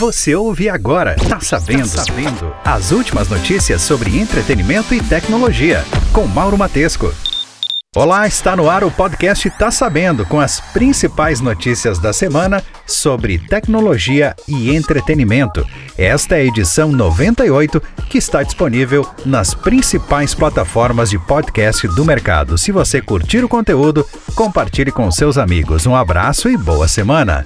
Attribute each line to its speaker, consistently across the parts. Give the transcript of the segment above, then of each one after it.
Speaker 1: Você ouve agora. Tá sabendo? Tá sabendo. As últimas notícias sobre entretenimento e tecnologia. Com Mauro Matesco. Olá, está no ar o podcast Tá Sabendo, com as principais notícias da semana sobre tecnologia e entretenimento. Esta é a edição 98, que está disponível nas principais plataformas de podcast do mercado. Se você curtir o conteúdo, compartilhe com seus amigos. Um abraço e boa semana.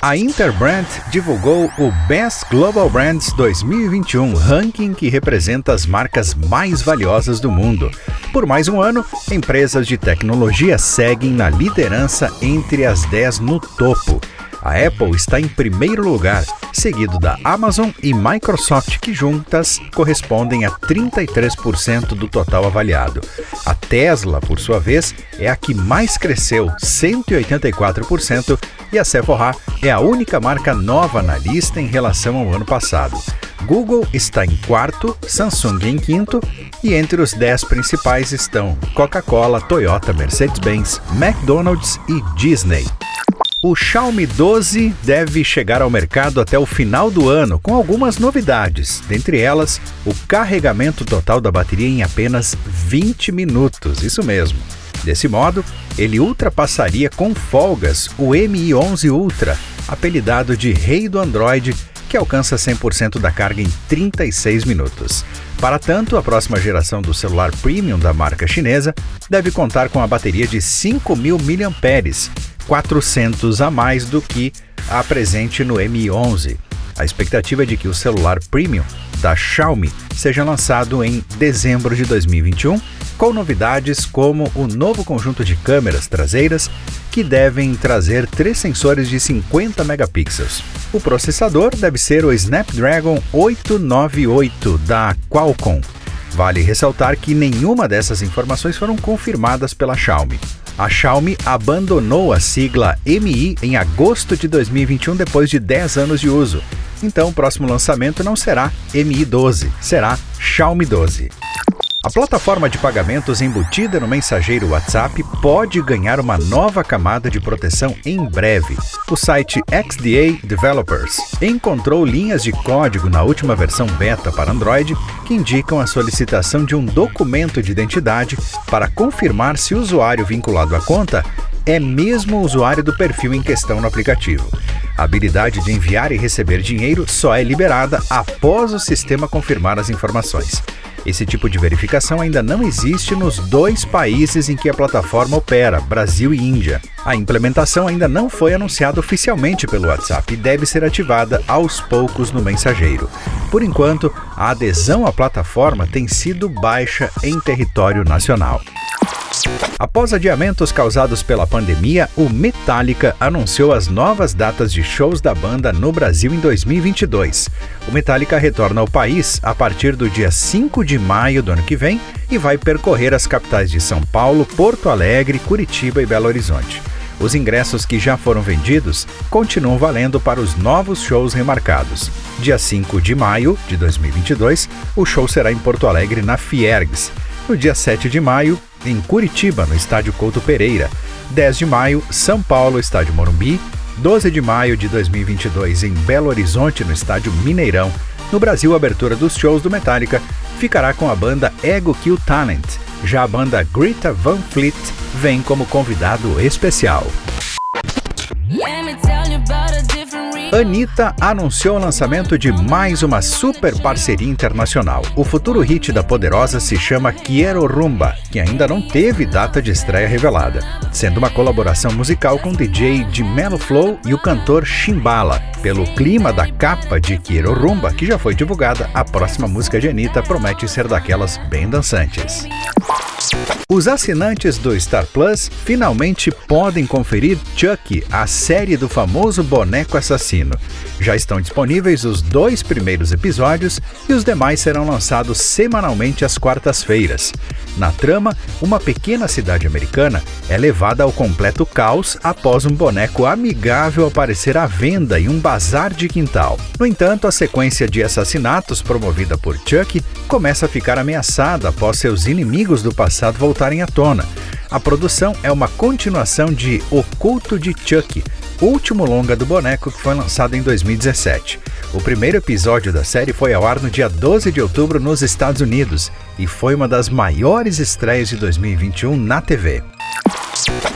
Speaker 1: A Interbrand divulgou o Best Global Brands 2021, ranking que representa as marcas mais valiosas do mundo. Por mais um ano, empresas de tecnologia seguem na liderança entre as 10 no topo. A Apple está em primeiro lugar, seguido da Amazon e Microsoft, que juntas correspondem a 33% do total avaliado. A Tesla, por sua vez, é a que mais cresceu, 184%, e a Sephora é a única marca nova na lista em relação ao ano passado. Google está em quarto, Samsung em quinto e entre os dez principais estão Coca-Cola, Toyota, Mercedes-Benz, McDonald's e Disney. O Xiaomi 12 deve chegar ao mercado até o final do ano com algumas novidades, dentre elas o carregamento total da bateria em apenas 20 minutos, isso mesmo. Desse modo, ele ultrapassaria com folgas o Mi 11 Ultra, apelidado de Rei do Android, que alcança 100% da carga em 36 minutos. Para tanto, a próxima geração do celular premium da marca chinesa deve contar com a bateria de 5.000 mAh, 400 a mais do que a presente no Mi 11. A expectativa é de que o celular premium da Xiaomi seja lançado em dezembro de 2021, com novidades como o novo conjunto de câmeras traseiras que devem trazer três sensores de 50 megapixels. O processador deve ser o Snapdragon 898 da Qualcomm. Vale ressaltar que nenhuma dessas informações foram confirmadas pela Xiaomi. A Xiaomi abandonou a sigla MI em agosto de 2021 depois de 10 anos de uso. Então, o próximo lançamento não será Mi 12, será Xiaomi 12. A plataforma de pagamentos embutida no mensageiro WhatsApp pode ganhar uma nova camada de proteção em breve. O site XDA Developers encontrou linhas de código na última versão beta para Android que indicam a solicitação de um documento de identidade para confirmar se o usuário vinculado à conta é mesmo o usuário do perfil em questão no aplicativo. A habilidade de enviar e receber dinheiro só é liberada após o sistema confirmar as informações. Esse tipo de verificação ainda não existe nos dois países em que a plataforma opera, Brasil e Índia. A implementação ainda não foi anunciada oficialmente pelo WhatsApp e deve ser ativada aos poucos no mensageiro. Por enquanto, a adesão à plataforma tem sido baixa em território nacional. Após adiamentos causados pela pandemia, o Metallica anunciou as novas datas de shows da banda no Brasil em 2022. O Metallica retorna ao país a partir do dia 5 de maio do ano que vem e vai percorrer as capitais de São Paulo, Porto Alegre, Curitiba e Belo Horizonte. Os ingressos que já foram vendidos continuam valendo para os novos shows remarcados. Dia 5 de maio de 2022, o show será em Porto Alegre, na Fiergs. No dia 7 de maio, em Curitiba, no Estádio Couto Pereira. 10 de maio, São Paulo, Estádio Morumbi. 12 de maio de 2022, em Belo Horizonte, no Estádio Mineirão. No Brasil, a abertura dos shows do Metallica ficará com a banda Ego Kill Talent. Já a banda Greta Van Fleet vem como convidado especial. Anitta anunciou o lançamento de mais uma super parceria internacional. O futuro hit da Poderosa se chama Quiero Rumba, que ainda não teve data de estreia revelada, sendo uma colaboração musical com o DJ de Mellow Flow e o cantor Chimbala. Pelo clima da capa de Quiero Rumba, que já foi divulgada, a próxima música de Anitta promete ser daquelas bem dançantes. Os assinantes do Star Plus finalmente podem conferir Chuck, a série do famoso boneco assassino. Já estão disponíveis os dois primeiros episódios e os demais serão lançados semanalmente às quartas-feiras. Na trama, uma pequena cidade americana é levada ao completo caos após um boneco amigável aparecer à venda em um bazar de quintal. No entanto, a sequência de assassinatos promovida por Chuck começa a ficar ameaçada após seus inimigos do passado voltarem à tona. A produção é uma continuação de O Culto de Chuck, último longa do boneco que foi lançado em 2017. O primeiro episódio da série foi ao ar no dia 12 de outubro nos Estados Unidos e foi uma das maiores estreias de 2021 na TV.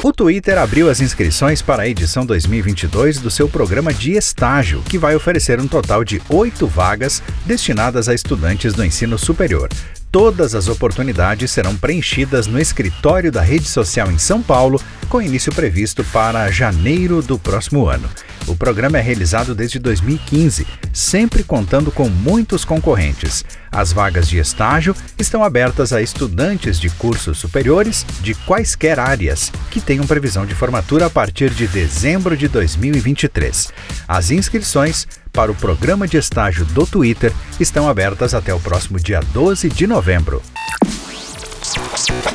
Speaker 1: O Twitter abriu as inscrições para a edição 2022 do seu programa de estágio, que vai oferecer um total de oito vagas destinadas a estudantes do ensino superior. Todas as oportunidades serão preenchidas no escritório da rede social em São Paulo, com início previsto para janeiro do próximo ano. O programa é realizado desde 2015, sempre contando com muitos concorrentes. As vagas de estágio estão abertas a estudantes de cursos superiores de quaisquer áreas que tenham previsão de formatura a partir de dezembro de 2023. As inscrições para o programa de estágio do Twitter estão abertas até o próximo dia 12 de novembro.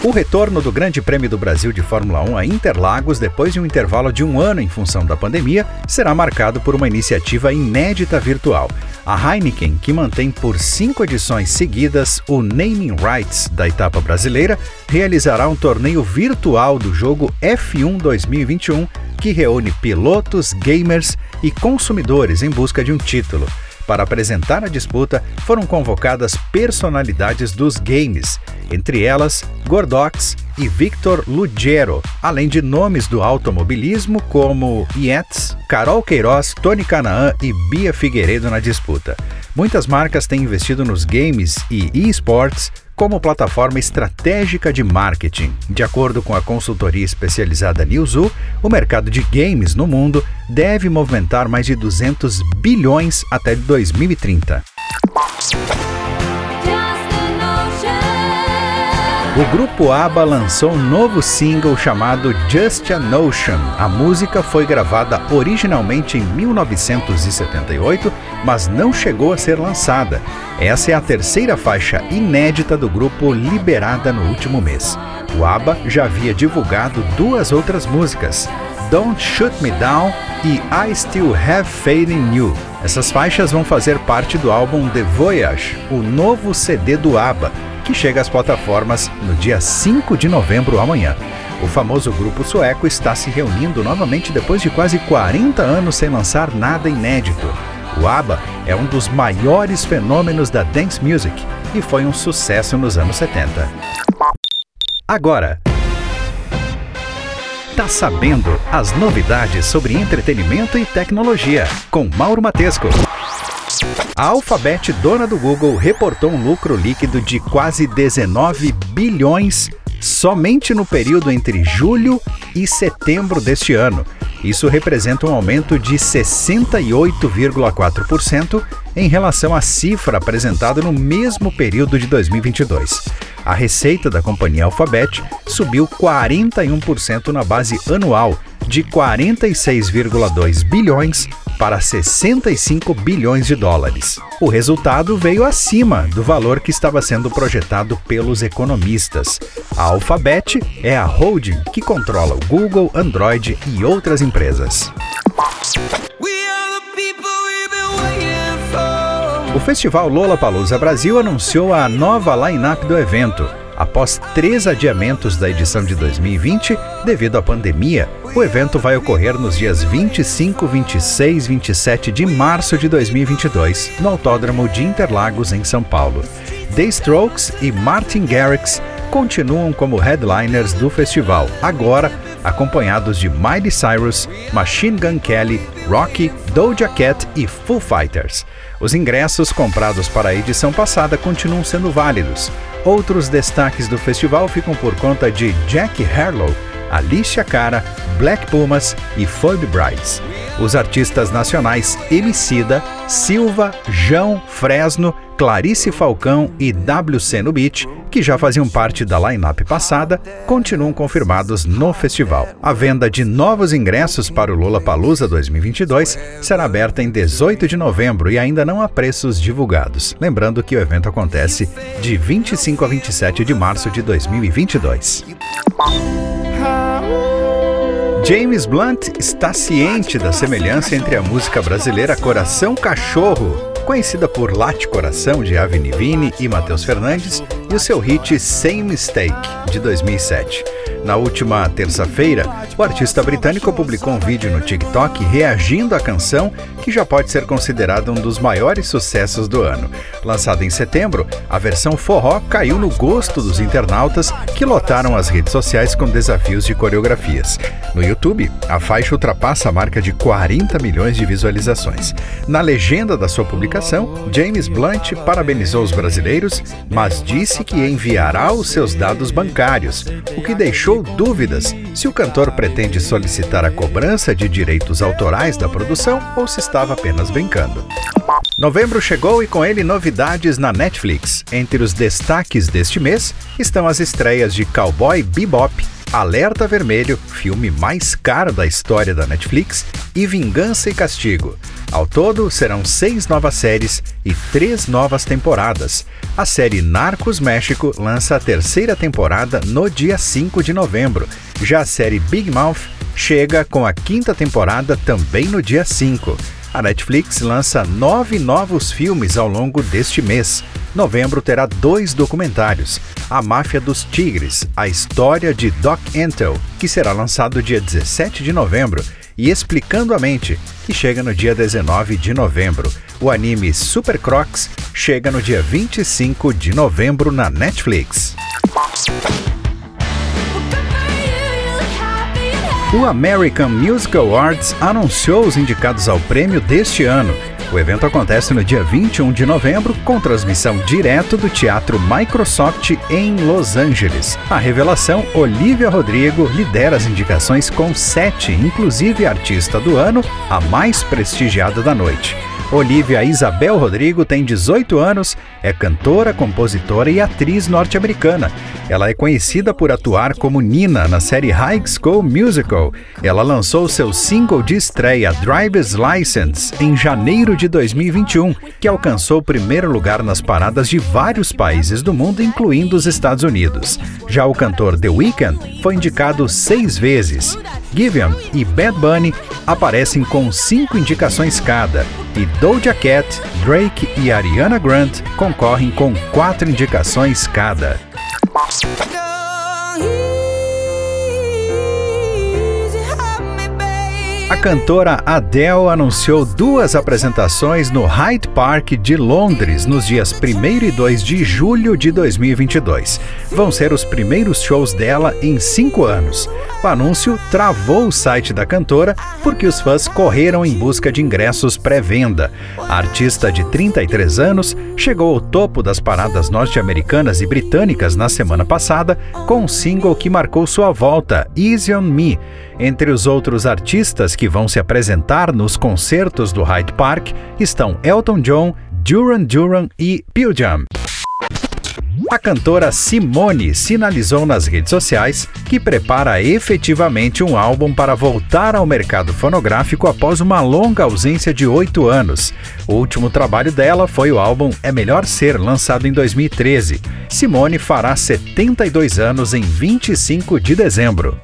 Speaker 1: O retorno do Grande Prêmio do Brasil de Fórmula 1 a Interlagos, depois de um intervalo de um ano em função da pandemia, será marcado por uma iniciativa inédita virtual. A Heineken, que mantém por cinco edições seguidas o naming rights da etapa brasileira, realizará um torneio virtual do jogo F1 2021 que reúne pilotos, gamers e consumidores em busca de um título. Para apresentar a disputa, foram convocadas personalidades dos games, entre elas Gordox e Victor Lugero, além de nomes do automobilismo como Yates, Carol Queiroz, Tony Canaan e Bia Figueiredo na disputa. Muitas marcas têm investido nos games e esports como plataforma estratégica de marketing. De acordo com a consultoria especializada Newzoo, o mercado de games no mundo deve movimentar mais de 200 bilhões até 2030. O grupo ABBA lançou um novo single chamado Just a Notion. A música foi gravada originalmente em 1978, mas não chegou a ser lançada. Essa é a terceira faixa inédita do grupo liberada no último mês. O ABBA já havia divulgado duas outras músicas, Don't Shoot Me Down e I Still Have Faith in You. Essas faixas vão fazer parte do álbum The Voyage, o novo CD do ABBA, que chega às plataformas no dia 5 de novembro amanhã. O famoso grupo sueco está se reunindo novamente depois de quase 40 anos sem lançar nada inédito. O ABBA é um dos maiores fenômenos da dance music e foi um sucesso nos anos 70. Agora, tá sabendo as novidades sobre entretenimento e tecnologia com Mauro Matesco. A Alphabet, dona do Google, reportou um lucro líquido de quase 19 bilhões somente no período entre julho e setembro deste ano. Isso representa um aumento de 68,4% em relação à cifra apresentada no mesmo período de 2022. A receita da companhia Alphabet subiu 41% na base anual, de 46,2 bilhões para 65 bilhões de dólares. O resultado veio acima do valor que estava sendo projetado pelos economistas. A Alphabet é a holding que controla o Google, Android e outras empresas. O festival Lollapalooza Brasil anunciou a nova line-up do evento. Após três adiamentos da edição de 2020, devido à pandemia, o evento vai ocorrer nos dias 25, 26 e 27 de março de 2022, no Autódromo de Interlagos, em São Paulo. The Strokes e Martin Garrix continuam como headliners do festival, agora acompanhados de Miley Cyrus, Machine Gun Kelly, Rocky, Doja Cat e Foo Fighters. Os ingressos comprados para a edição passada continuam sendo válidos. Outros destaques do festival ficam por conta de Jack Harlow, Alicia Cara, Black Pumas e Phoebe Brides. Os artistas nacionais Emicida, Silva, João, Fresno, Clarice Falcão e WC no Beat, que já faziam parte da line-up passada, continuam confirmados no festival. A venda de novos ingressos para o Lula Palusa 2022 será aberta em 18 de novembro e ainda não há preços divulgados. Lembrando que o evento acontece de 25 a 27 de março de 2022. James Blunt está ciente da semelhança entre a música brasileira Coração Cachorro, conhecida por Late Coração de Avni Vini e Matheus Fernandes, e o seu hit Same Mistake, de 2007. Na última terça-feira, o artista britânico publicou um vídeo no TikTok reagindo à canção, que já pode ser considerada um dos maiores sucessos do ano. Lançada em setembro, a versão forró caiu no gosto dos internautas que lotaram as redes sociais com desafios de coreografias. No YouTube, a faixa ultrapassa a marca de 40 milhões de visualizações. Na legenda da sua publicação, James Blunt parabenizou os brasileiros, mas disse que enviará os seus dados bancários, o que deixou dúvidas se o cantor pretende solicitar a cobrança de direitos autorais da produção ou se estava apenas brincando. Novembro chegou e com ele novidades na Netflix. Entre os destaques deste mês estão as estreias de Cowboy Bebop, Alerta Vermelho, filme mais caro da história da Netflix, e Vingança e Castigo. Ao todo, serão seis novas séries e três novas temporadas. A série Narcos México lança a terceira temporada no dia 5 de novembro. Já a série Big Mouth chega com a quinta temporada também no dia 5. A Netflix lança nove novos filmes ao longo deste mês. Novembro terá dois documentários: A Máfia dos Tigres, a história de Doc Antle, que será lançado dia 17 de novembro, e Explicando a Mente, que chega no dia 19 de novembro. O anime Super Crocs chega no dia 25 de novembro na Netflix. O American Musical Awards anunciou os indicados ao prêmio deste ano. O evento acontece no dia 21 de novembro, com transmissão direto do Teatro Microsoft em Los Angeles. A revelação, Olivia Rodrigo, lidera as indicações com sete, inclusive artista do ano, a mais prestigiada da noite. Olivia Isabel Rodrigo tem 18 anos, é cantora, compositora e atriz norte-americana. Ela é conhecida por atuar como Nina na série High School Musical. Ela lançou seu single de estreia Driver's License em janeiro de 2021, que alcançou o primeiro lugar nas paradas de vários países do mundo, incluindo os Estados Unidos. Já o cantor The Weeknd foi indicado seis vezes. Giveon e Bad Bunny aparecem com cinco indicações cada, e Doja Cat, Drake e Ariana Grande concorrem com quatro indicações cada. A cantora Adele anunciou duas apresentações no Hyde Park de Londres nos dias 1 e 2 de julho de 2022. Vão ser os primeiros shows dela em cinco anos. O anúncio travou o site da cantora porque os fãs correram em busca de ingressos pré-venda. A artista de 33 anos chegou ao topo das paradas norte-americanas e britânicas na semana passada com um single que marcou sua volta, Easy on Me. Entre os outros artistas que vão se apresentar nos concertos do Hyde Park estão Elton John, Duran Duran e Pearl Jam. A cantora Simone sinalizou nas redes sociais que prepara efetivamente um álbum para voltar ao mercado fonográfico após uma longa ausência de oito anos. O último trabalho dela foi o álbum É Melhor Ser, lançado em 2013. Simone fará 72 anos em 25 de dezembro.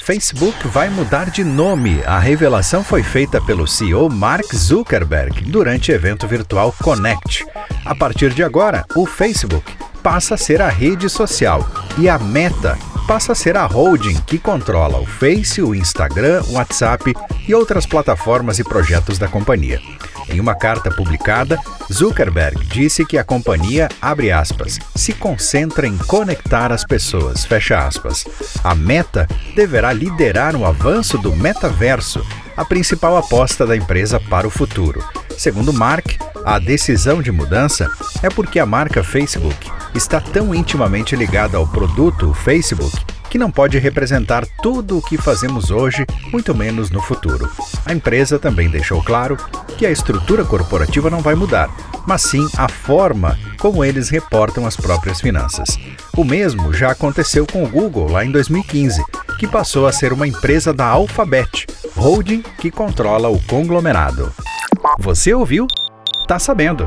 Speaker 1: Facebook vai mudar de nome. A revelação foi feita pelo CEO Mark Zuckerberg durante o evento virtual Connect. A partir de agora, o Facebook passa a ser a rede social e a Meta passa a ser a holding que controla o Face, o Instagram, o WhatsApp e outras plataformas e projetos da companhia. Em uma carta publicada, Zuckerberg disse que a companhia, abre aspas, se concentra em conectar as pessoas, fecha aspas. A Meta deverá liderar o avanço do metaverso, a principal aposta da empresa para o futuro. Segundo Mark, a decisão de mudança é porque a marca Facebook está tão intimamente ligada ao produto Facebook que não pode representar tudo o que fazemos hoje, muito menos no futuro. A empresa também deixou claro que a estrutura corporativa não vai mudar, mas sim a forma como eles reportam as próprias finanças. O mesmo já aconteceu com o Google lá em 2015, que passou a ser uma empresa da Alphabet, holding que controla o conglomerado. Você ouviu? tá sabendo.